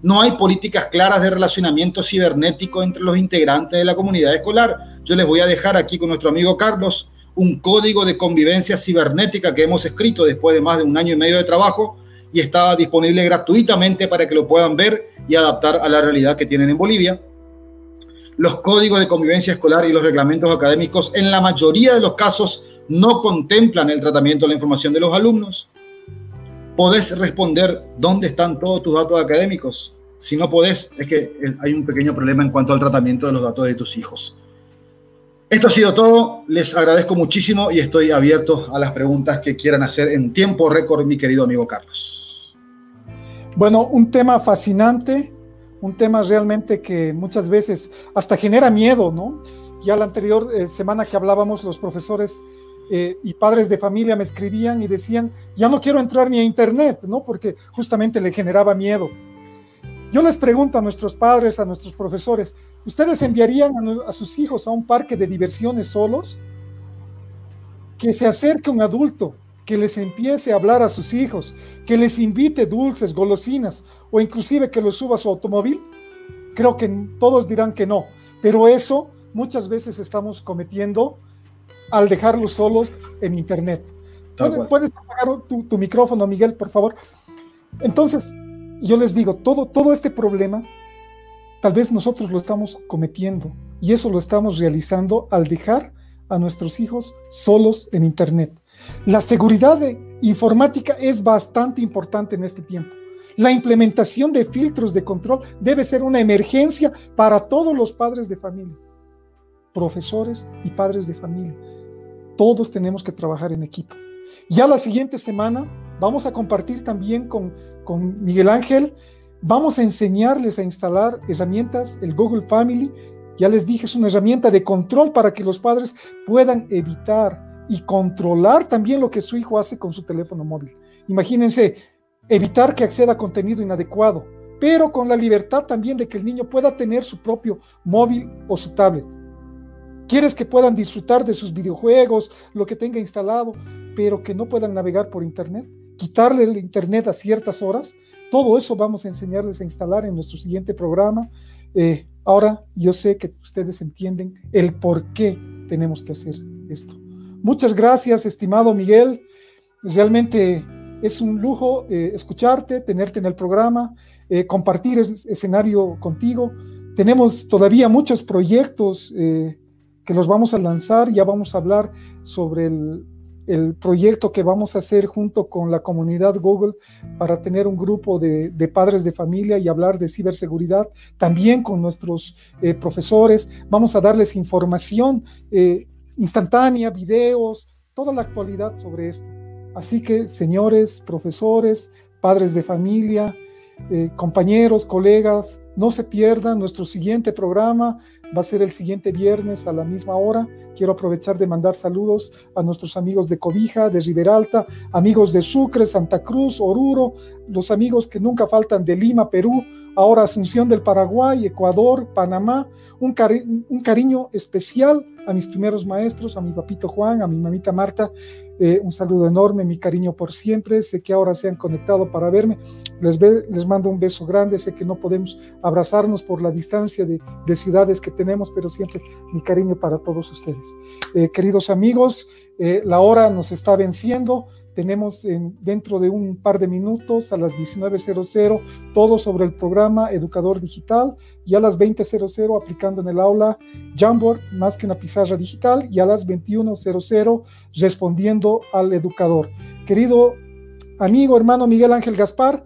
No hay políticas claras de relacionamiento cibernético entre los integrantes de la comunidad escolar. Yo les voy a dejar aquí con nuestro amigo Carlos un código de convivencia cibernética que hemos escrito después de más de un año y medio de trabajo y está disponible gratuitamente para que lo puedan ver y adaptar a la realidad que tienen en Bolivia. Los códigos de convivencia escolar y los reglamentos académicos en la mayoría de los casos no contemplan el tratamiento de la información de los alumnos podés responder dónde están todos tus datos académicos. Si no podés, es que hay un pequeño problema en cuanto al tratamiento de los datos de tus hijos. Esto ha sido todo. Les agradezco muchísimo y estoy abierto a las preguntas que quieran hacer en tiempo récord, mi querido amigo Carlos. Bueno, un tema fascinante, un tema realmente que muchas veces hasta genera miedo, ¿no? Ya la anterior eh, semana que hablábamos, los profesores eh, y padres de familia me escribían y decían, ya no quiero entrar ni a internet, ¿no? Porque justamente le generaba miedo. Yo les pregunto a nuestros padres, a nuestros profesores, ¿ustedes enviarían a, a sus hijos a un parque de diversiones solos? Que se acerque un adulto, que les empiece a hablar a sus hijos, que les invite dulces, golosinas o inclusive que los suba a su automóvil? Creo que todos dirán que no, pero eso muchas veces estamos cometiendo al dejarlos solos en Internet. ¿Puedes, apagar tu, micrófono, Miguel, por favor? Entonces, yo les digo, todo, todo este problema, tal vez nosotros lo estamos cometiendo y eso lo estamos realizando al dejar a nuestros hijos solos en Internet. La seguridad informática es bastante importante en este tiempo. La implementación de filtros de control debe ser una emergencia para todos los padres de familia, profesores y padres de familia todos tenemos que trabajar en equipo. Ya la siguiente semana vamos a compartir también con, con Miguel Ángel, vamos a enseñarles a instalar herramientas, el Google Family, ya les dije, es una herramienta de control para que los padres puedan evitar y controlar también lo que su hijo hace con su teléfono móvil. Imagínense, evitar que acceda a contenido inadecuado, pero con la libertad también de que el niño pueda tener su propio móvil o su tablet. Quieres que puedan disfrutar de sus videojuegos, lo que tenga instalado, pero que no puedan navegar por Internet. Quitarle el Internet a ciertas horas. Todo eso vamos a enseñarles a instalar en nuestro siguiente programa. Eh, ahora yo sé que ustedes entienden el por qué tenemos que hacer esto. Muchas gracias, estimado Miguel. Realmente es un lujo eh, escucharte, tenerte en el programa, eh, compartir ese escenario contigo. Tenemos todavía muchos proyectos que los vamos a lanzar. Ya vamos a hablar sobre el, proyecto que vamos a hacer junto con la comunidad Google para tener un grupo de, padres de familia y hablar de ciberseguridad, también con nuestros eh, profesores. Vamos a darles información eh, instantánea, videos, toda la actualidad sobre esto. Así que, señores, profesores, padres de familia, eh, compañeros, colegas, no se pierdan nuestro siguiente programa va a ser el siguiente viernes a la misma hora. Quiero aprovechar de mandar saludos a nuestros amigos de Cobija, de Riberalta, amigos de Sucre, Santa Cruz, Oruro, los amigos que nunca faltan de Lima, Perú, ahora Asunción del Paraguay, Ecuador, Panamá. Un, un cariño especial a mis primeros maestros, a mi papito Juan, a mi mamita Marta. Eh, un saludo enorme, mi cariño por siempre. Sé que ahora se han conectado para verme. Les, les mando un beso grande. Sé que no podemos abrazarnos por la distancia de, de ciudades que tenemos, pero siempre mi cariño para todos ustedes. Eh, queridos amigos, eh, la hora nos está venciendo. Tenemos en, dentro de un par de minutos a las 19.00 todo sobre el programa Educador Digital y a las 20.00 aplicando en el aula Jamboard más que una pizarra digital y a las 21.00 respondiendo al educador. Querido amigo, hermano Miguel Ángel Gaspar,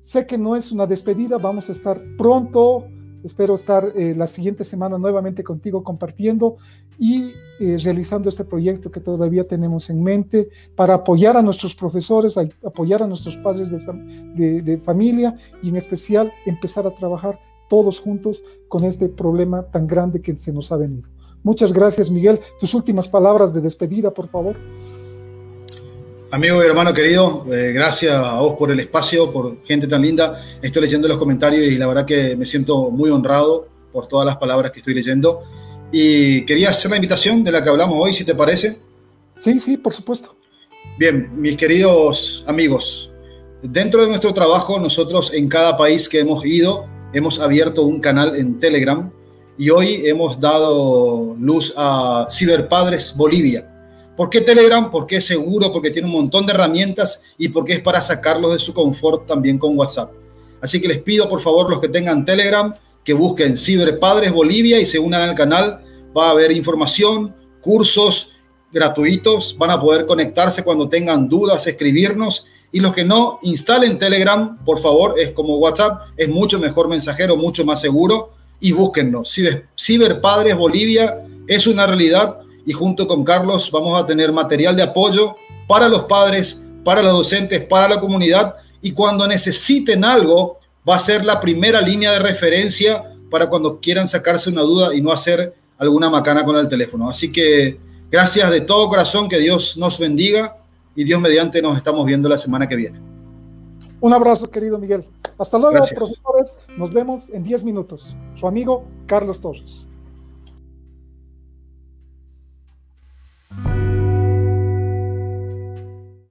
sé que no es una despedida, vamos a estar pronto Espero estar eh, la siguiente semana nuevamente contigo compartiendo y eh, realizando este proyecto que todavía tenemos en mente para apoyar a nuestros profesores, apoyar a nuestros padres de, de, familia y en especial empezar a trabajar todos juntos con este problema tan grande que se nos ha venido. Muchas gracias, Miguel. Tus últimas palabras de despedida, por favor. Amigo y hermano querido, eh, gracias a vos por el espacio, por gente tan linda. Estoy leyendo los comentarios y la verdad que me siento muy honrado por todas las palabras que estoy leyendo. Y quería hacer la invitación de la que hablamos hoy, si te parece. Sí, sí, por supuesto. Bien, mis queridos amigos, dentro de nuestro trabajo, nosotros en cada país que hemos ido, hemos abierto un canal en Telegram y hoy hemos dado luz a Ciberpadres Bolivia. ¿Por qué Telegram? Porque es seguro, porque tiene un montón de herramientas y porque es para sacarlos de su confort también con WhatsApp. Así que les pido por favor los que tengan Telegram que busquen Ciberpadres Bolivia y se unan al canal. Va a haber información, cursos gratuitos, van a poder conectarse cuando tengan dudas, escribirnos. Y los que no, instalen Telegram, por favor, es como WhatsApp, es mucho mejor mensajero, mucho más seguro. Y búsquennos. Ciberpadres Bolivia es una realidad y junto con Carlos vamos a tener material de apoyo para los padres, para los docentes, para la comunidad y cuando necesiten algo, va a ser la primera línea de referencia para cuando quieran sacarse una duda y no hacer alguna macana con el teléfono. Así que gracias de todo corazón, que Dios nos bendiga y Dios mediante nos estamos viendo la semana que viene. Un abrazo, querido Miguel. Hasta luego, profesores. Nos vemos en 10 minutos. Su amigo Carlos Torres. Bye.